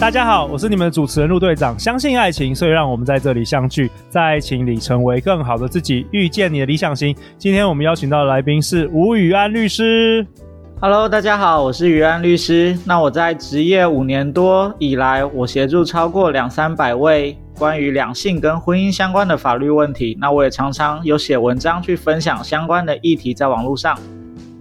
大家好，我是你们的主持人陆队长。相信爱情，所以让我们在这里相聚，在爱情里成为更好的自己，遇见你的理想型。今天我们邀请到的来宾是吴宇安律师。Hello，大家好，我是宇安律师。那我在职业五年多以来，我协助超过两三百位关于两性跟婚姻相关的法律问题。那我也常常有写文章去分享相关的议题在网络上。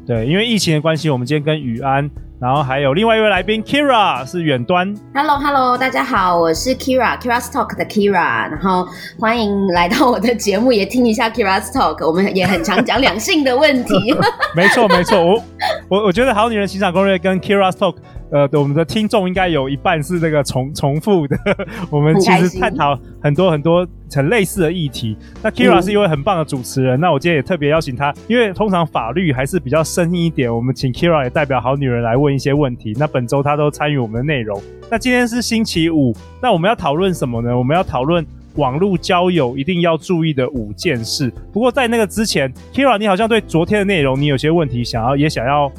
对，因为疫情的关系，我们今天跟宇安。然后还有另外一位来宾 Kira 是远端。Hello Hello，大家好，我是 Kira，Kira's Talk 的 Kira。然后欢迎来到我的节目，也听一下 Kira's Talk。我们也很常讲两性的问题。没错没错，我我我觉得好女人情场攻略跟 Kira's Talk。呃，我们的听众应该有一半是这个重重复的。我们其实探讨很多很多很类似的议题。那 Kira 是一位很棒的主持人，嗯、那我今天也特别邀请他，因为通常法律还是比较生硬一点，我们请 Kira 也代表好女人来问一些问题。那本周他都参与我们的内容。那今天是星期五，那我们要讨论什么呢？我们要讨论网络交友一定要注意的五件事。不过在那个之前，Kira 你好像对昨天的内容你有些问题想要也想要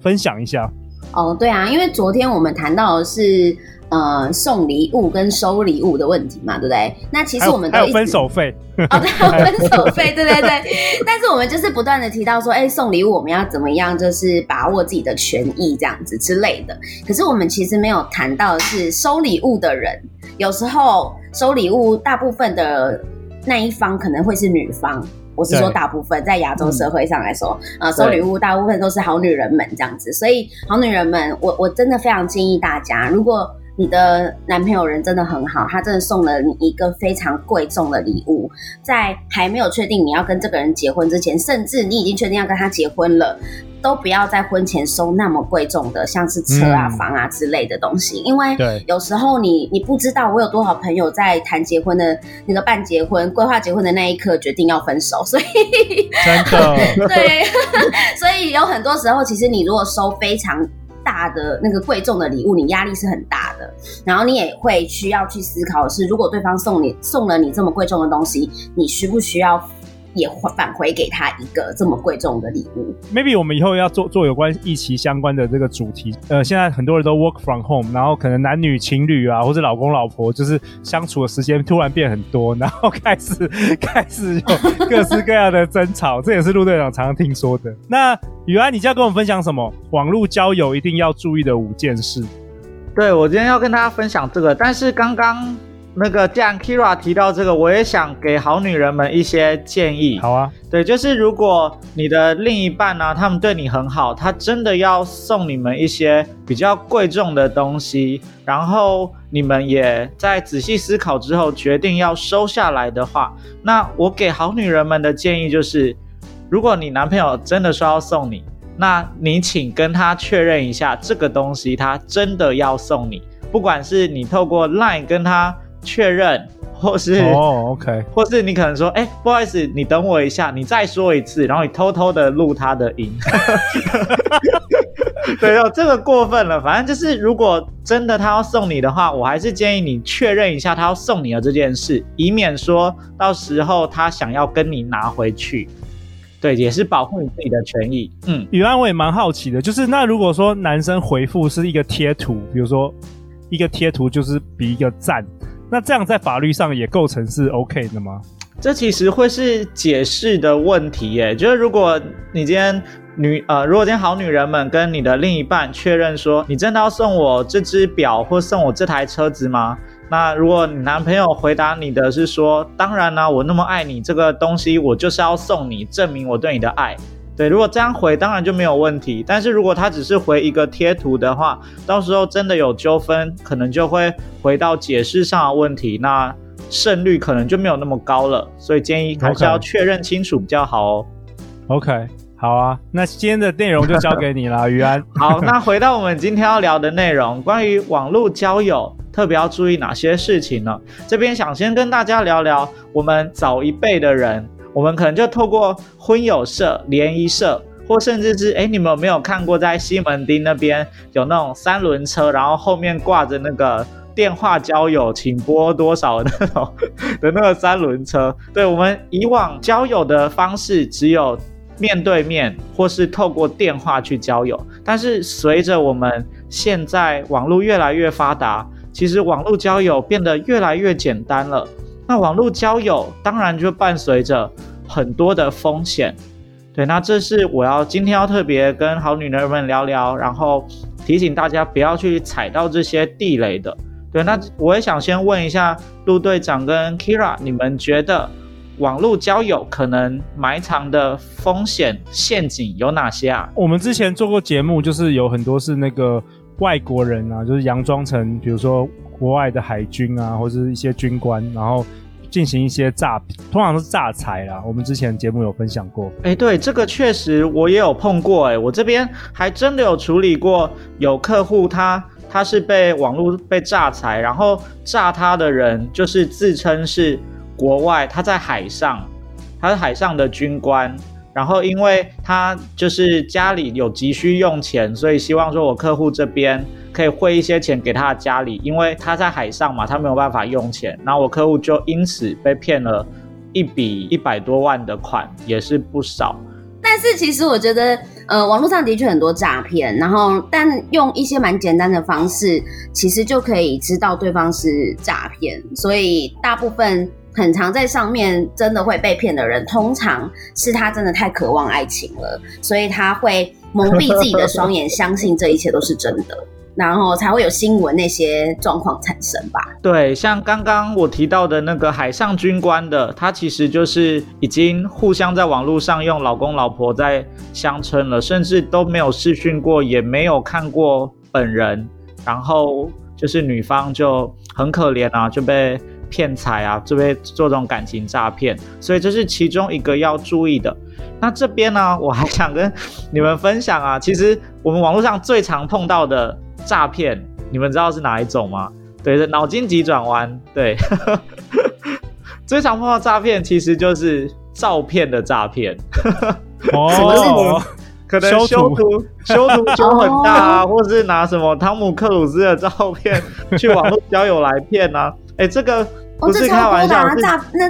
分享一下。哦，对啊，因为昨天我们谈到的是呃送礼物跟收礼物的问题嘛，对不对？那其实我们都还有分手费哦，对，有分手费，对对对。但是我们就是不断的提到说，哎，送礼物我们要怎么样，就是把握自己的权益这样子之类的。可是我们其实没有谈到的是收礼物的人，有时候收礼物大部分的那一方可能会是女方。我是说，大部分在亚洲社会上来说，嗯、呃，收礼物大部分都是好女人们这样子，所以好女人们，我我真的非常建议大家，如果你的男朋友人真的很好，他真的送了你一个非常贵重的礼物，在还没有确定你要跟这个人结婚之前，甚至你已经确定要跟他结婚了。都不要在婚前收那么贵重的，像是车啊、房啊之类的东西，嗯、因为有时候你你不知道，我有多少朋友在谈结婚的那个办结婚、规划结婚的那一刻决定要分手，所以真的 对，所以有很多时候，其实你如果收非常大的那个贵重的礼物，你压力是很大的，然后你也会需要去思考的是，如果对方送你送了你这么贵重的东西，你需不需要？也返回给他一个这么贵重的礼物。Maybe 我们以后要做做有关疫情相关的这个主题。呃，现在很多人都 work from home，然后可能男女情侣啊，或者老公老婆，就是相处的时间突然变很多，然后开始 开始有各式各样的争吵，这也是陆队长常常听说的。那宇安，你今天要跟我们分享什么？网络交友一定要注意的五件事。对，我今天要跟大家分享这个，但是刚刚。那个，既然 Kira 提到这个，我也想给好女人们一些建议。好啊，对，就是如果你的另一半呢、啊，他们对你很好，他真的要送你们一些比较贵重的东西，然后你们也在仔细思考之后决定要收下来的话，那我给好女人们的建议就是，如果你男朋友真的说要送你，那你请跟他确认一下，这个东西他真的要送你，不管是你透过 Line 跟他。确认，或是哦，OK，或是你可能说，哎，不好意思，你等我一下，你再说一次，然后你偷偷的录他的音。对哦，这个过分了。反正就是，如果真的他要送你的话，我还是建议你确认一下他要送你的这件事，以免说到时候他想要跟你拿回去。对，也是保护你自己的权益。嗯，宇安，我也蛮好奇的，就是那如果说男生回复是一个贴图，比如说一个贴图就是比一个赞。那这样在法律上也构成是 OK 的吗？这其实会是解释的问题耶。就是如果你今天女呃，如果今天好女人们跟你的另一半确认说，你真的要送我这只表或送我这台车子吗？那如果你男朋友回答你的是说，当然呢、啊，我那么爱你，这个东西我就是要送你，证明我对你的爱。对，如果这样回，当然就没有问题。但是如果他只是回一个贴图的话，到时候真的有纠纷，可能就会回到解释上的问题，那胜率可能就没有那么高了。所以建议还是要确认清楚比较好哦。OK，好啊，那今天的内容就交给你了，于安。好，那回到我们今天要聊的内容，关于网络交友，特别要注意哪些事情呢？这边想先跟大家聊聊我们早一辈的人。我们可能就透过婚友社、联谊社，或甚至是哎，你们有没有看过在西门町那边有那种三轮车，然后后面挂着那个电话交友，请拨多少的那种的那个三轮车？对，我们以往交友的方式只有面对面，或是透过电话去交友，但是随着我们现在网络越来越发达，其实网络交友变得越来越简单了。那网络交友当然就伴随着很多的风险，对，那这是我要今天要特别跟好女人们聊聊，然后提醒大家不要去踩到这些地雷的。对，那我也想先问一下陆队长跟 Kira，你们觉得网络交友可能埋藏的风险陷阱有哪些啊？我们之前做过节目，就是有很多是那个外国人啊，就是佯装成，比如说。国外的海军啊，或者是一些军官，然后进行一些诈，通常都是诈财啦。我们之前节目有分享过。哎、欸，对，这个确实我也有碰过、欸。哎，我这边还真的有处理过，有客户他他是被网络被诈财，然后诈他的人就是自称是国外，他在海上，他是海上的军官。然后，因为他就是家里有急需用钱，所以希望说我客户这边可以汇一些钱给他的家里，因为他在海上嘛，他没有办法用钱。然后我客户就因此被骗了一笔一百多万的款，也是不少。但是其实我觉得，呃，网络上的确很多诈骗，然后但用一些蛮简单的方式，其实就可以知道对方是诈骗，所以大部分。很常在上面真的会被骗的人，通常是他真的太渴望爱情了，所以他会蒙蔽自己的双眼，相信这一切都是真的，然后才会有新闻那些状况产生吧。对，像刚刚我提到的那个海上军官的，他其实就是已经互相在网络上用老公老婆在相称了，甚至都没有试训过，也没有看过本人，然后就是女方就很可怜啊，就被。骗财啊，这边做这种感情诈骗，所以这是其中一个要注意的。那这边呢，我还想跟你们分享啊，其实我们网络上最常碰到的诈骗，你们知道是哪一种吗？对，是脑筋急转弯。对，最常碰到诈骗其实就是照片的诈骗。哦，可能修图修图修很大啊，或是拿什么汤姆克鲁斯的照片去网络交友来骗啊。哎，这个。不是开玩笑，哦、这诈那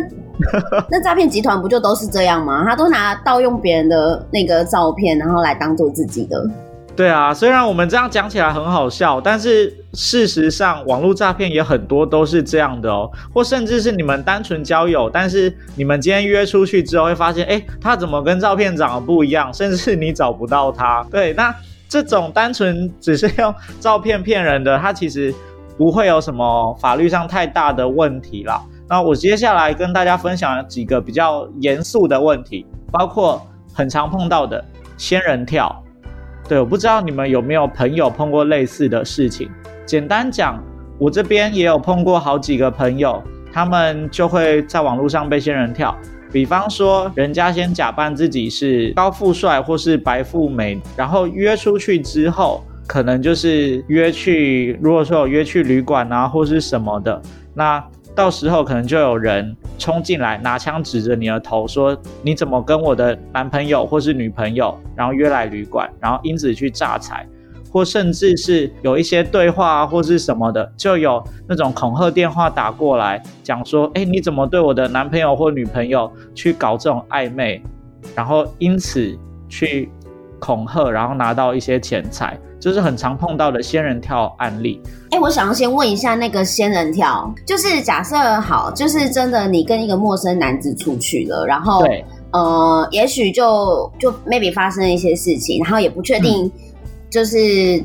那诈骗集团不就都是这样吗？他都拿盗用别人的那个照片，然后来当做自己的。对啊，虽然我们这样讲起来很好笑，但是事实上网络诈骗也很多都是这样的哦。或甚至是你们单纯交友，但是你们今天约出去之后会发现，哎，他怎么跟照片长得不一样？甚至是你找不到他。对，那这种单纯只是用照片骗人的，他其实。不会有什么法律上太大的问题啦。那我接下来跟大家分享几个比较严肃的问题，包括很常碰到的仙人跳。对，我不知道你们有没有朋友碰过类似的事情。简单讲，我这边也有碰过好几个朋友，他们就会在网络上被仙人跳。比方说，人家先假扮自己是高富帅或是白富美，然后约出去之后。可能就是约去，如果说有约去旅馆啊，或是什么的，那到时候可能就有人冲进来，拿枪指着你的头说：“你怎么跟我的男朋友或是女朋友，然后约来旅馆，然后因此去诈财，或甚至是有一些对话啊，或是什么的，就有那种恐吓电话打过来，讲说：哎，你怎么对我的男朋友或女朋友去搞这种暧昧，然后因此去恐吓，然后拿到一些钱财。”就是很常碰到的仙人跳案例。哎、欸，我想要先问一下，那个仙人跳，就是假设好，就是真的你跟一个陌生男子出去了，然后，对呃，也许就就 maybe 发生了一些事情，然后也不确定，就是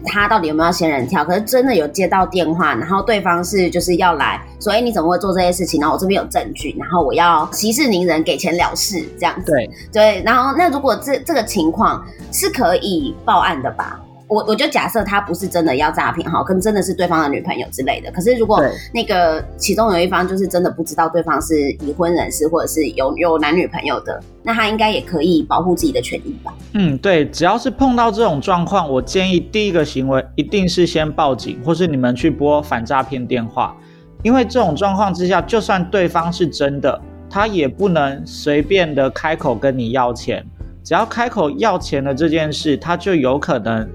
他到底有没有仙人跳。嗯、可是真的有接到电话，然后对方是就是要来，所以你怎么会做这些事情？然后我这边有证据，然后我要息事宁人，给钱了事，这样子。对对，然后那如果这这个情况是可以报案的吧？我我就假设他不是真的要诈骗哈，跟真的是对方的女朋友之类的。可是如果那个其中有一方就是真的不知道对方是已婚人士，或者是有有男女朋友的，那他应该也可以保护自己的权益吧？嗯，对，只要是碰到这种状况，我建议第一个行为一定是先报警，或是你们去拨反诈骗电话，因为这种状况之下，就算对方是真的，他也不能随便的开口跟你要钱。只要开口要钱的这件事，他就有可能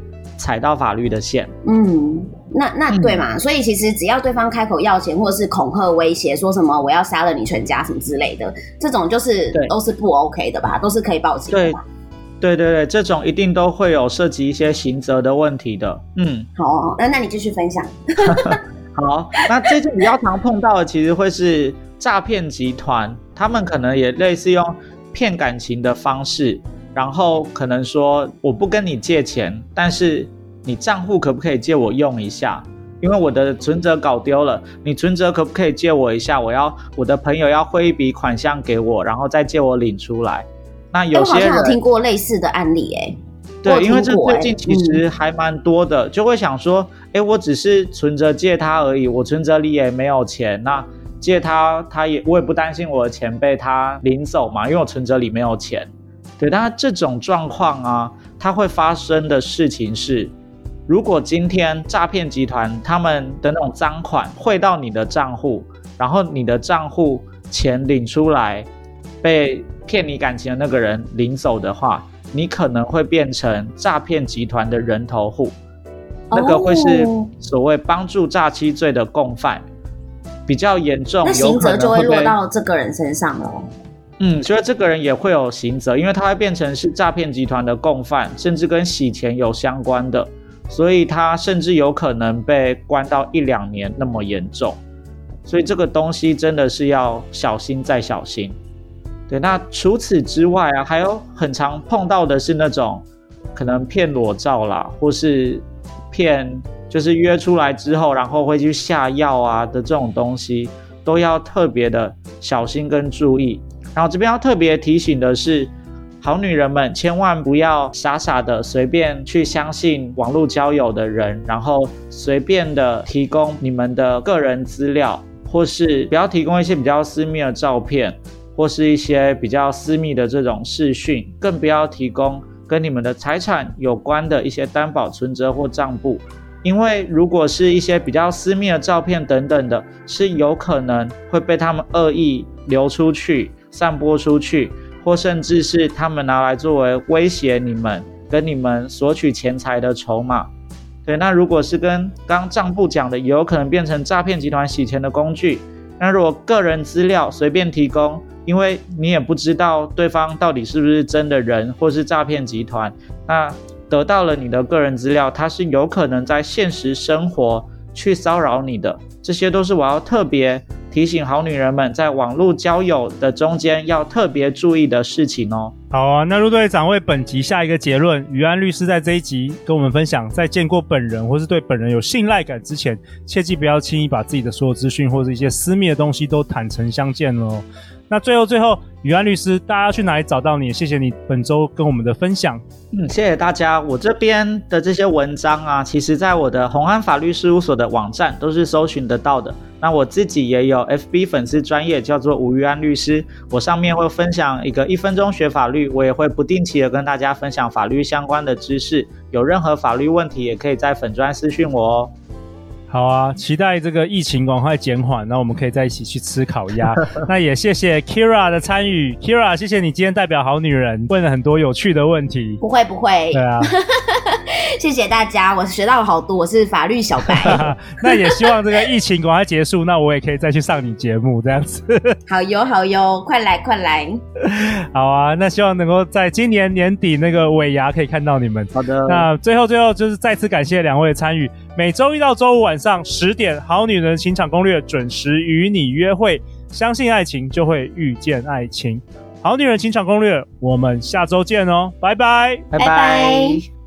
踩到法律的线。嗯，那那对嘛？嗯、所以其实只要对方开口要钱，或者是恐吓威胁，说什么我要杀了你全家什么之类的，这种就是都是不 OK 的吧？都是可以报警的。对对对对，这种一定都会有涉及一些刑责的问题的。嗯，好，那那你继续分享。好，那最近比较常碰到的，其实会是诈骗集团，他们可能也类似用骗感情的方式，然后可能说我不跟你借钱，但是你账户可不可以借我用一下？因为我的存折搞丢了，你存折可不可以借我一下？我要我的朋友要汇一笔款项给我，然后再借我领出来。那有些人有听过类似的案例，哎，对，因为这最近其实还蛮多的，嗯、就会想说，哎，我只是存折借他而已，我存折里也没有钱，那借他，他也我也不担心我的钱被他领走嘛，因为我存折里没有钱。对，但这种状况啊，它会发生的事情是，如果今天诈骗集团他们的那种赃款汇到你的账户，然后你的账户钱领出来被。骗你感情的那个人领走的话，你可能会变成诈骗集团的人头户，那个会是所谓帮助诈欺罪的共犯，比较严重，那刑责就会落到这个人身上了。嗯，所以这个人也会有刑责，因为他会变成是诈骗集团的共犯，甚至跟洗钱有相关的，所以他甚至有可能被关到一两年那么严重。所以这个东西真的是要小心再小心。对，那除此之外啊，还有很常碰到的是那种可能骗裸照啦，或是骗就是约出来之后，然后会去下药啊的这种东西，都要特别的小心跟注意。然后这边要特别提醒的是，好女人们千万不要傻傻的随便去相信网络交友的人，然后随便的提供你们的个人资料，或是不要提供一些比较私密的照片。或是一些比较私密的这种视讯，更不要提供跟你们的财产有关的一些担保存折或账簿，因为如果是一些比较私密的照片等等的，是有可能会被他们恶意流出去、散播出去，或甚至是他们拿来作为威胁你们、跟你们索取钱财的筹码。对，那如果是跟刚账簿讲的，也有可能变成诈骗集团洗钱的工具。那如果个人资料随便提供，因为你也不知道对方到底是不是真的人，或是诈骗集团，那得到了你的个人资料，他是有可能在现实生活去骚扰你的，这些都是我要特别提醒好女人们，在网络交友的中间要特别注意的事情哦。好啊，那陆队长为本集下一个结论，宇安律师在这一集跟我们分享，在见过本人或是对本人有信赖感之前，切记不要轻易把自己的所有资讯或者一些私密的东西都坦诚相见哦。那最后最后，宇安律师，大家去哪里找到你？谢谢你本周跟我们的分享。嗯，谢谢大家。我这边的这些文章啊，其实在我的红安法律事务所的网站都是搜寻得到的。那我自己也有 FB 粉丝专业，叫做吴宇安律师。我上面会分享一个一分钟学法律，我也会不定期的跟大家分享法律相关的知识。有任何法律问题，也可以在粉专私讯我哦。好啊，期待这个疫情赶快减缓，那我们可以在一起去吃烤鸭。那也谢谢 Keira 的参与，Keira，谢谢你今天代表好女人问了很多有趣的问题。不会不会，对啊，谢谢大家，我学到了好多，我是法律小白。那也希望这个疫情赶快结束，那我也可以再去上你节目这样子。好哟好哟，快来快来。好啊，那希望能够在今年年底那个尾牙可以看到你们。好的，那最后最后就是再次感谢两位的参与。每周一到周五晚上十点，《好女人情场攻略》准时与你约会。相信爱情，就会遇见爱情。《好女人情场攻略》，我们下周见哦，拜拜，拜拜。